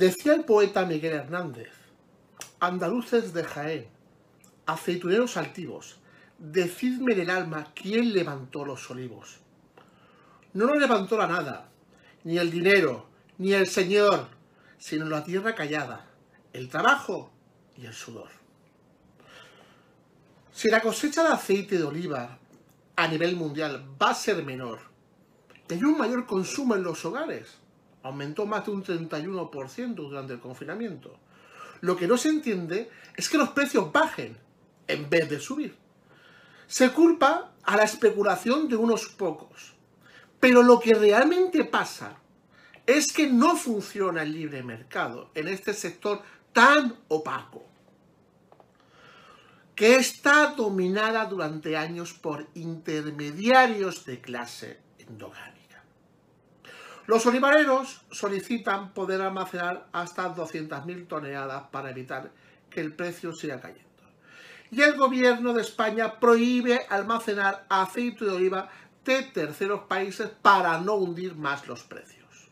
Decía el poeta Miguel Hernández, andaluces de Jaén, aceituneros altivos, decidme del alma quién levantó los olivos. No lo levantó la nada, ni el dinero, ni el Señor, sino la tierra callada, el trabajo y el sudor. Si la cosecha de aceite de oliva a nivel mundial va a ser menor, hay un mayor consumo en los hogares, aumentó más de un 31% durante el confinamiento. Lo que no se entiende es que los precios bajen en vez de subir. Se culpa a la especulación de unos pocos. Pero lo que realmente pasa es que no funciona el libre mercado en este sector tan opaco, que está dominada durante años por intermediarios de clase endogámica. Los olivareros solicitan poder almacenar hasta 200.000 toneladas para evitar que el precio siga cayendo. Y el gobierno de España prohíbe almacenar aceite de oliva de terceros países para no hundir más los precios.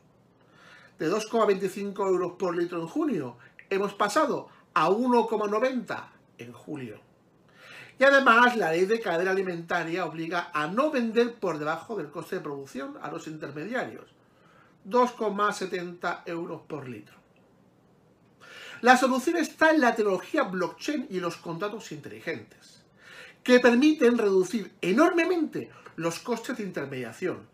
De 2,25 euros por litro en junio hemos pasado a 1,90 en julio. Y además la ley de cadena alimentaria obliga a no vender por debajo del coste de producción a los intermediarios 2,70 euros por litro. La solución está en la tecnología blockchain y los contratos inteligentes, que permiten reducir enormemente los costes de intermediación,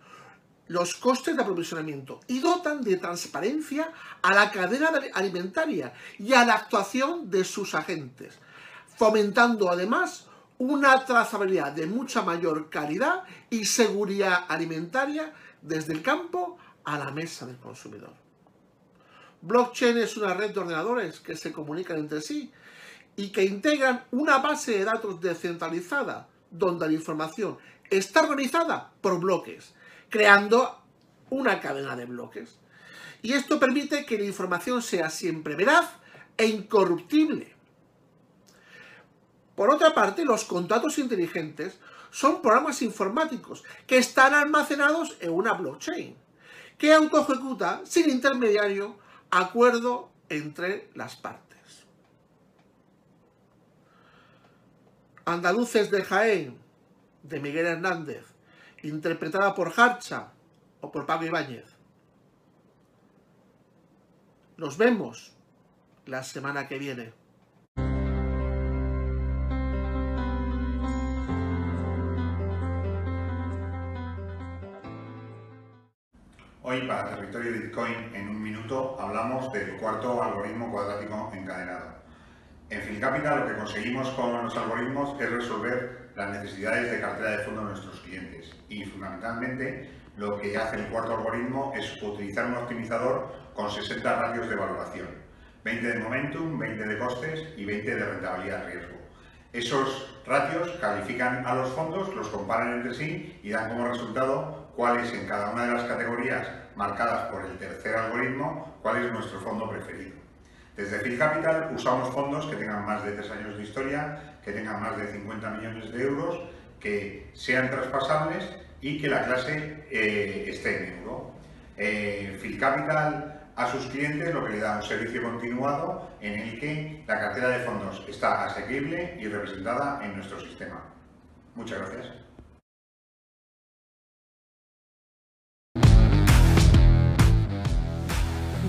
los costes de aprovisionamiento y dotan de transparencia a la cadena alimentaria y a la actuación de sus agentes, fomentando además una trazabilidad de mucha mayor calidad y seguridad alimentaria desde el campo a la mesa del consumidor. Blockchain es una red de ordenadores que se comunican entre sí y que integran una base de datos descentralizada donde la información está organizada por bloques, creando una cadena de bloques. Y esto permite que la información sea siempre veraz e incorruptible. Por otra parte, los contratos inteligentes son programas informáticos que están almacenados en una blockchain que autoejecuta sin intermediario acuerdo entre las partes. Andaluces de Jaén, de Miguel Hernández, interpretada por Harcha o por Pablo Ibáñez. Nos vemos la semana que viene. Hoy para Territorio Bitcoin en un minuto hablamos del cuarto algoritmo cuadrático encadenado. En FinCapital lo que conseguimos con los algoritmos es resolver las necesidades de cartera de fondo de nuestros clientes y fundamentalmente lo que hace el cuarto algoritmo es utilizar un optimizador con 60 ratios de valoración, 20 de momentum, 20 de costes y 20 de rentabilidad riesgo. Esos ratios califican a los fondos, los comparan entre sí y dan como resultado cuál es en cada una de las categorías marcadas por el tercer algoritmo, cuál es nuestro fondo preferido. Desde Phil Capital usamos fondos que tengan más de tres años de historia, que tengan más de 50 millones de euros, que sean traspasables y que la clase eh, esté en euro. Eh, Phil Capital a sus clientes lo que le da un servicio continuado en el que la cartera de fondos está asequible y representada en nuestro sistema. Muchas gracias.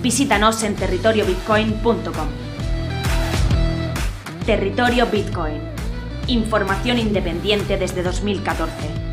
Visítanos en territoriobitcoin.com. Territorio Bitcoin. Información independiente desde 2014.